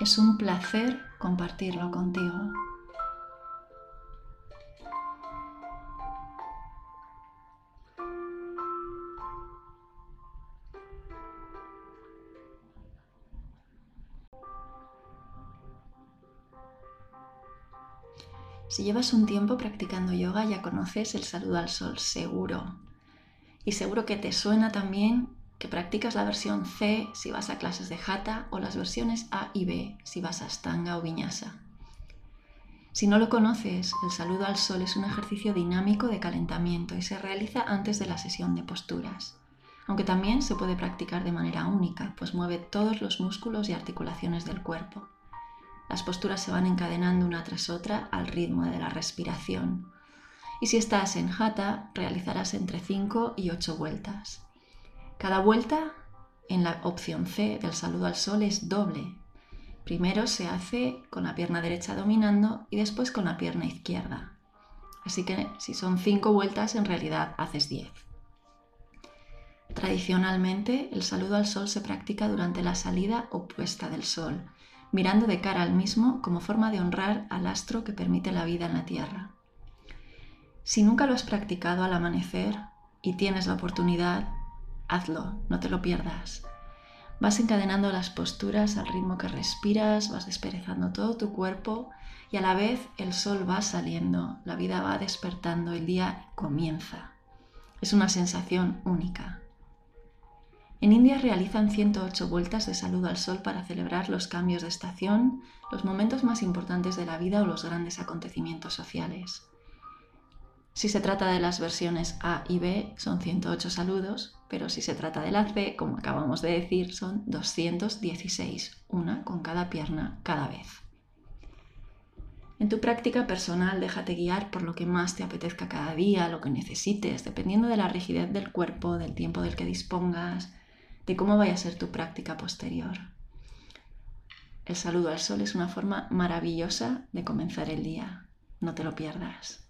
Es un placer compartirlo contigo. Si llevas un tiempo practicando yoga ya conoces el saludo al sol, seguro. Y seguro que te suena también que practicas la versión C si vas a clases de Hatha o las versiones A y B si vas a Stanga o Vinyasa. Si no lo conoces, el saludo al sol es un ejercicio dinámico de calentamiento y se realiza antes de la sesión de posturas, aunque también se puede practicar de manera única, pues mueve todos los músculos y articulaciones del cuerpo. Las posturas se van encadenando una tras otra al ritmo de la respiración. Y si estás en Hatha, realizarás entre 5 y 8 vueltas. Cada vuelta en la opción C del saludo al sol es doble. Primero se hace con la pierna derecha dominando y después con la pierna izquierda. Así que si son cinco vueltas, en realidad haces 10. Tradicionalmente, el saludo al sol se practica durante la salida o puesta del sol, mirando de cara al mismo como forma de honrar al astro que permite la vida en la Tierra. Si nunca lo has practicado al amanecer y tienes la oportunidad, hazlo, no te lo pierdas. Vas encadenando las posturas al ritmo que respiras, vas desperezando todo tu cuerpo y a la vez el sol va saliendo, la vida va despertando, el día comienza. Es una sensación única. En India realizan 108 vueltas de saludo al sol para celebrar los cambios de estación, los momentos más importantes de la vida o los grandes acontecimientos sociales. Si se trata de las versiones A y B, son 108 saludos, pero si se trata de la C, como acabamos de decir, son 216, una con cada pierna cada vez. En tu práctica personal, déjate guiar por lo que más te apetezca cada día, lo que necesites, dependiendo de la rigidez del cuerpo, del tiempo del que dispongas, de cómo vaya a ser tu práctica posterior. El saludo al sol es una forma maravillosa de comenzar el día. No te lo pierdas.